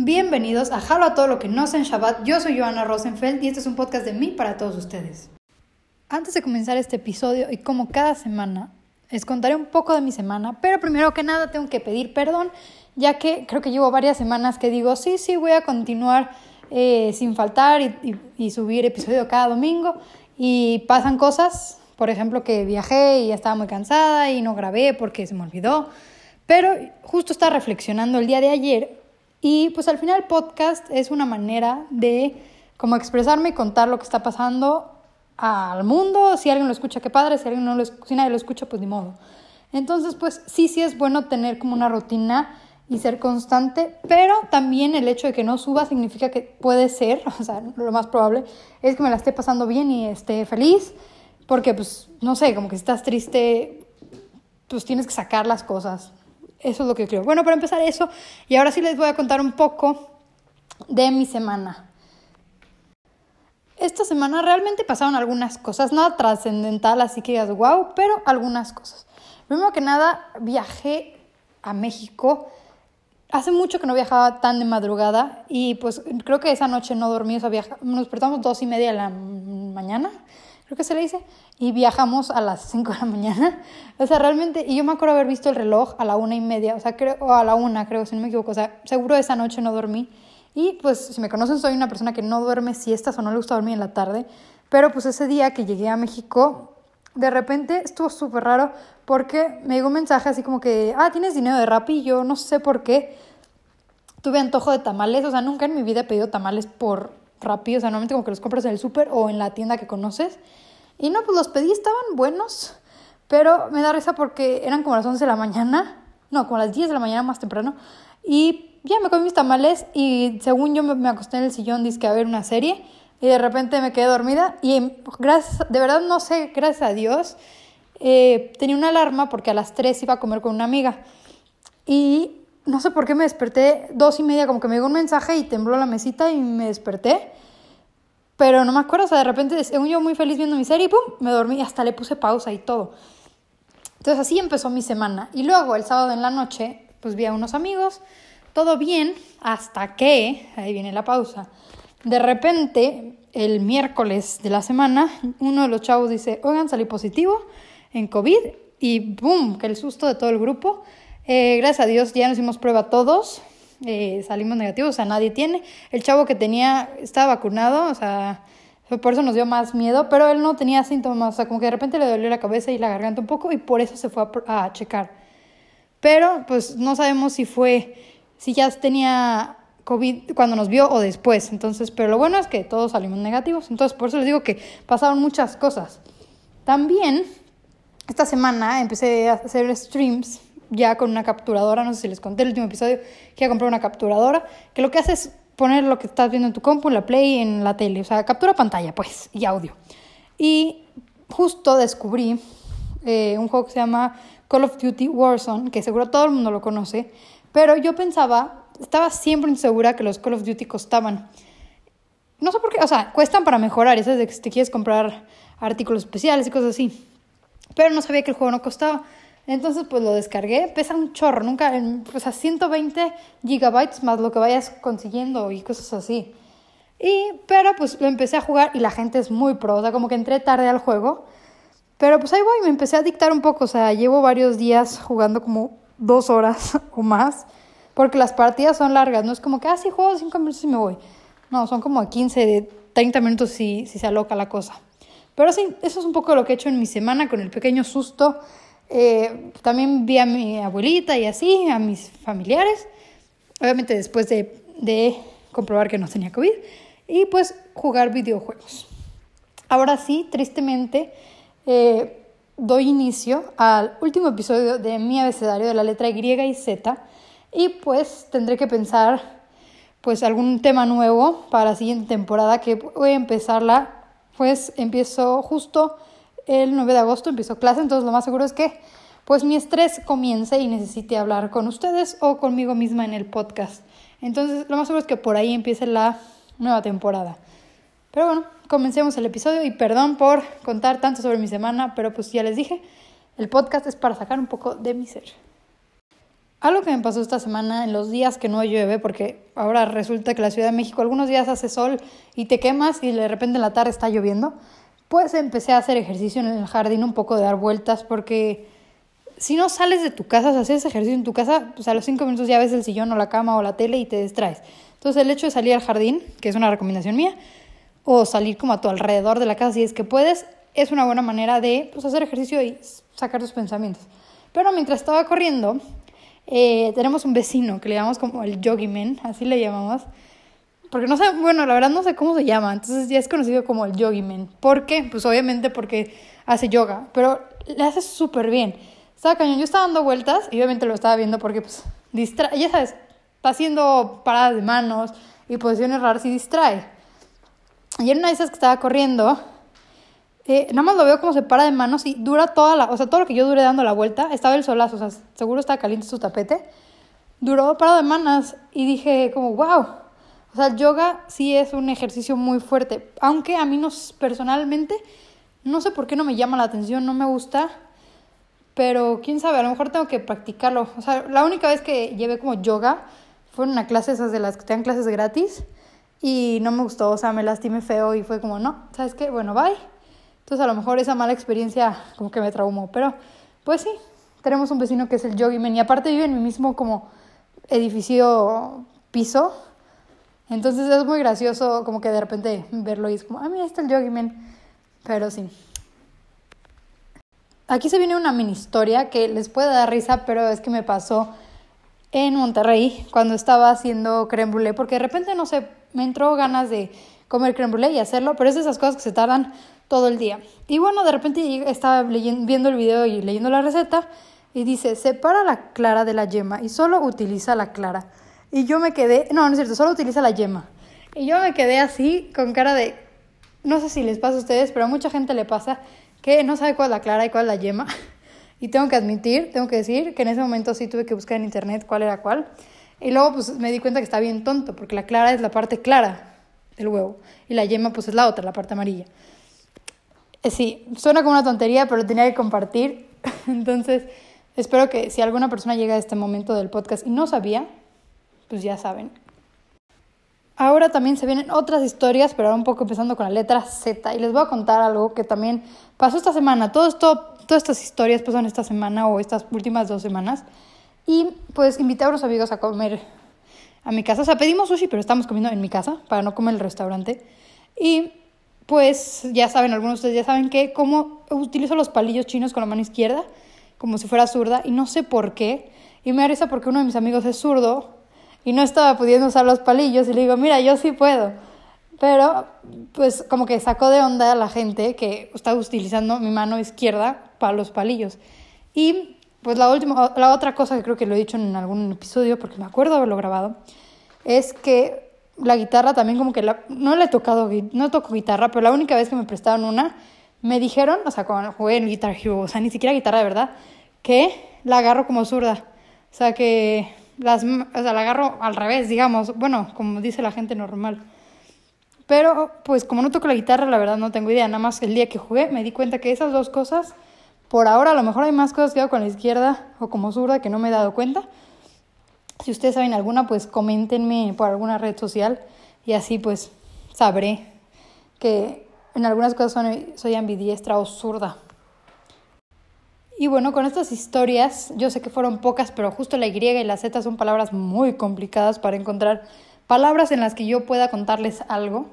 Bienvenidos a Jalo a todo lo que no sé en Shabbat. Yo soy Joana Rosenfeld y este es un podcast de mí para todos ustedes. Antes de comenzar este episodio y como cada semana, les contaré un poco de mi semana, pero primero que nada tengo que pedir perdón, ya que creo que llevo varias semanas que digo, sí, sí, voy a continuar eh, sin faltar y, subir episodio cada domingo y pasan cosas, por ejemplo que viajé y estaba muy cansada y no grabé porque se me olvidó, pero justo estaba reflexionando el día de ayer y pues al final podcast es una manera de como expresarme y contar lo que está pasando al mundo. Si alguien lo escucha, qué padre. Si, alguien no lo, si nadie lo escucha, pues ni modo. Entonces, pues sí, sí es bueno tener como una rutina y ser constante, pero también el hecho de que no suba significa que puede ser, o sea, lo más probable es que me la esté pasando bien y esté feliz, porque pues, no sé, como que si estás triste, pues tienes que sacar las cosas. Eso es lo que creo. Bueno, para empezar eso, y ahora sí les voy a contar un poco de mi semana. Esta semana realmente pasaron algunas cosas, nada trascendental, así que digas wow, pero algunas cosas. Primero que nada, viajé a México. Hace mucho que no viajaba tan de madrugada y pues creo que esa noche no dormí, sea, nos despertamos dos y media de la mañana creo que se le dice, y viajamos a las 5 de la mañana. O sea, realmente, y yo me acuerdo haber visto el reloj a la una y media, o sea, creo, o a la una, creo, si no me equivoco, o sea, seguro esa noche no dormí. Y pues, si me conocen, soy una persona que no duerme siestas o no le gusta dormir en la tarde, pero pues ese día que llegué a México, de repente estuvo súper raro porque me llegó un mensaje así como que, ah, tienes dinero de Rappi, yo no sé por qué. Tuve antojo de tamales, o sea, nunca en mi vida he pedido tamales por rápido, o sea, normalmente como que los compras en el súper o en la tienda que conoces. Y no, pues los pedí, estaban buenos, pero me da risa porque eran como las 11 de la mañana, no, como las 10 de la mañana más temprano, y ya me comí mis tamales y según yo me, acosté en el sillón, dizque a ver una serie, y de repente me quedé dormida y gracias, de verdad no sé, gracias a Dios, eh, tenía una alarma porque a las 3 iba a comer con una amiga. Y no sé por qué me desperté dos y media, como que me llegó un mensaje y tembló la mesita y me desperté. Pero no me acuerdo, o sea, de repente, según yo muy feliz viendo mi serie, y ¡pum! Me dormí, hasta le puse pausa y todo. Entonces así empezó mi semana. Y luego el sábado en la noche, pues vi a unos amigos, todo bien, hasta que, ahí viene la pausa, de repente, el miércoles de la semana, uno de los chavos dice, oigan, salí positivo en COVID y ¡boom! Que el susto de todo el grupo. Eh, gracias a Dios ya nos hicimos prueba todos, eh, salimos negativos, o sea, nadie tiene. El chavo que tenía estaba vacunado, o sea, por eso nos dio más miedo, pero él no tenía síntomas, o sea, como que de repente le dolió la cabeza y la garganta un poco y por eso se fue a, a checar. Pero pues no sabemos si fue, si ya tenía COVID cuando nos vio o después. Entonces, pero lo bueno es que todos salimos negativos. Entonces, por eso les digo que pasaron muchas cosas. También, esta semana empecé a hacer streams ya con una capturadora, no sé si les conté el último episodio, que compré una capturadora, que lo que hace es poner lo que estás viendo en tu compu, en la play, en la tele, o sea, captura pantalla, pues, y audio. Y justo descubrí eh, un juego que se llama Call of Duty Warzone, que seguro todo el mundo lo conoce, pero yo pensaba, estaba siempre insegura que los Call of Duty costaban. No sé por qué, o sea, cuestan para mejorar, eso es de que te quieres comprar artículos especiales y cosas así. Pero no sabía que el juego no costaba. Entonces, pues lo descargué. Pesa un chorro, nunca, o sea, 120 gigabytes más lo que vayas consiguiendo y cosas así. Y, pero pues lo empecé a jugar y la gente es muy pro, o sea, como que entré tarde al juego. Pero pues ahí voy, me empecé a dictar un poco, o sea, llevo varios días jugando como dos horas o más, porque las partidas son largas, no es como que, ah, sí, juego cinco minutos y me voy. No, son como 15, 30 minutos si, si se aloca la cosa. Pero sí, eso es un poco lo que he hecho en mi semana con el pequeño susto eh, también vi a mi abuelita y así, a mis familiares, obviamente después de, de comprobar que no tenía COVID, y pues jugar videojuegos. Ahora sí, tristemente, eh, doy inicio al último episodio de mi abecedario de la letra Y y Z, y pues tendré que pensar pues algún tema nuevo para la siguiente temporada que voy a empezarla, pues empiezo justo el 9 de agosto empiezo clase, entonces lo más seguro es que pues mi estrés comience y necesite hablar con ustedes o conmigo misma en el podcast. Entonces lo más seguro es que por ahí empiece la nueva temporada. Pero bueno, comencemos el episodio y perdón por contar tanto sobre mi semana, pero pues ya les dije, el podcast es para sacar un poco de mi ser. Algo que me pasó esta semana en los días que no llueve, porque ahora resulta que la Ciudad de México algunos días hace sol y te quemas y de repente en la tarde está lloviendo, pues empecé a hacer ejercicio en el jardín, un poco de dar vueltas, porque si no sales de tu casa, o haces ejercicio en tu casa, pues a los cinco minutos ya ves el sillón o la cama o la tele y te distraes. Entonces el hecho de salir al jardín, que es una recomendación mía, o salir como a tu alrededor de la casa si es que puedes, es una buena manera de pues, hacer ejercicio y sacar tus pensamientos. Pero mientras estaba corriendo, eh, tenemos un vecino que le llamamos como el Yogi así le llamamos. Porque no sé, bueno, la verdad no sé cómo se llama, entonces ya es conocido como el Yogi ¿Por qué? Pues obviamente porque hace yoga, pero le hace súper bien. Estaba cañón, yo estaba dando vueltas y obviamente lo estaba viendo porque pues distrae, ya sabes, está haciendo paradas de manos y posiciones raras y distrae. Y en una de esas que estaba corriendo, eh, nada más lo veo como se para de manos y dura toda la, o sea, todo lo que yo duré dando la vuelta, estaba el solazo, o sea, seguro estaba caliente su tapete, duró parado de manos y dije como, wow, o sea, yoga sí es un ejercicio muy fuerte, aunque a mí no, personalmente, no sé por qué no me llama la atención, no me gusta, pero quién sabe, a lo mejor tengo que practicarlo, o sea, la única vez que llevé como yoga fue en una clase esas de las que te dan clases gratis y no me gustó, o sea, me lastimé feo y fue como, no, ¿sabes qué? Bueno, bye. Entonces a lo mejor esa mala experiencia como que me traumó, pero pues sí, tenemos un vecino que es el Yogiman y aparte vive en mi mismo como edificio piso. Entonces es muy gracioso como que de repente verlo y es como, ah, mira, está el Yogiman. Pero sí. Aquí se viene una mini historia que les puede dar risa, pero es que me pasó en Monterrey cuando estaba haciendo creme brûlée, porque de repente, no sé, me entró ganas de comer creme brûlée y hacerlo, pero es de esas cosas que se tardan todo el día. Y bueno, de repente estaba viendo el video y leyendo la receta y dice, separa la clara de la yema y solo utiliza la clara. Y yo me quedé, no, no es cierto, solo utiliza la yema. Y yo me quedé así con cara de, no sé si les pasa a ustedes, pero a mucha gente le pasa que no sabe cuál es la clara y cuál es la yema. Y tengo que admitir, tengo que decir que en ese momento sí tuve que buscar en internet cuál era cuál. Y luego pues me di cuenta que está bien tonto, porque la clara es la parte clara del huevo y la yema pues es la otra, la parte amarilla. Eh, sí, suena como una tontería, pero tenía que compartir. Entonces, espero que si alguna persona llega a este momento del podcast y no sabía, pues ya saben. Ahora también se vienen otras historias, pero ahora un poco empezando con la letra Z. Y les voy a contar algo que también pasó esta semana. Todo todas estas historias pasaron esta semana o estas últimas dos semanas. Y pues invité a unos amigos a comer a mi casa. O sea, pedimos sushi, pero estamos comiendo en mi casa para no comer en el restaurante. Y pues ya saben, algunos de ustedes ya saben que como utilizo los palillos chinos con la mano izquierda, como si fuera zurda, y no sé por qué. Y me da porque uno de mis amigos es zurdo y no estaba pudiendo usar los palillos y le digo, mira, yo sí puedo. Pero pues como que sacó de onda a la gente que estaba utilizando mi mano izquierda para los palillos. Y pues la, última, la otra cosa que creo que lo he dicho en algún episodio, porque me acuerdo haberlo grabado, es que la guitarra también como que no le he tocado, no toco guitarra, pero la única vez que me prestaron una, me dijeron, o sea, cuando jugué en Guitar Hero, o sea, ni siquiera guitarra de verdad, que la agarro como zurda. O sea, que las, o sea, la agarro al revés, digamos, bueno, como dice la gente normal. Pero, pues, como no toco la guitarra, la verdad no tengo idea. Nada más el día que jugué me di cuenta que esas dos cosas, por ahora, a lo mejor hay más cosas que hago con la izquierda o como zurda que no me he dado cuenta. Si ustedes saben alguna, pues coméntenme por alguna red social y así pues sabré que en algunas cosas soy, soy ambidiestra o zurda. Y bueno, con estas historias, yo sé que fueron pocas, pero justo la Y y la Z son palabras muy complicadas para encontrar palabras en las que yo pueda contarles algo.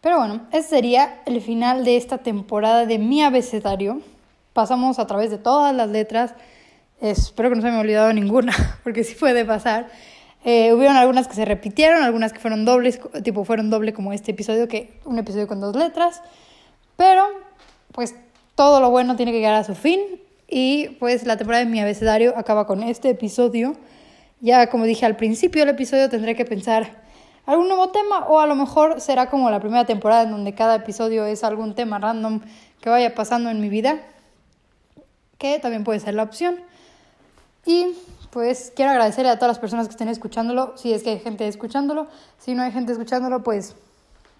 Pero bueno, ese sería el final de esta temporada de mi abecedario. Pasamos a través de todas las letras Espero que no se me haya olvidado ninguna, porque sí puede pasar. Eh, hubieron algunas que se repitieron, algunas que fueron dobles, tipo fueron doble como este episodio, que un episodio con dos letras. Pero, pues, todo lo bueno tiene que llegar a su fin. Y pues la temporada de mi abecedario acaba con este episodio. Ya como dije al principio del episodio, tendré que pensar algún nuevo tema o a lo mejor será como la primera temporada en donde cada episodio es algún tema random que vaya pasando en mi vida, que también puede ser la opción. Y pues quiero agradecerle a todas las personas que estén escuchándolo, si es que hay gente escuchándolo, si no hay gente escuchándolo, pues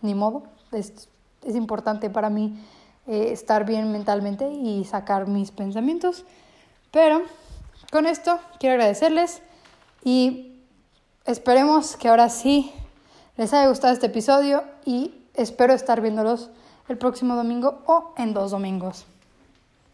ni modo, es, es importante para mí eh, estar bien mentalmente y sacar mis pensamientos, pero con esto quiero agradecerles y esperemos que ahora sí les haya gustado este episodio y espero estar viéndolos el próximo domingo o en dos domingos.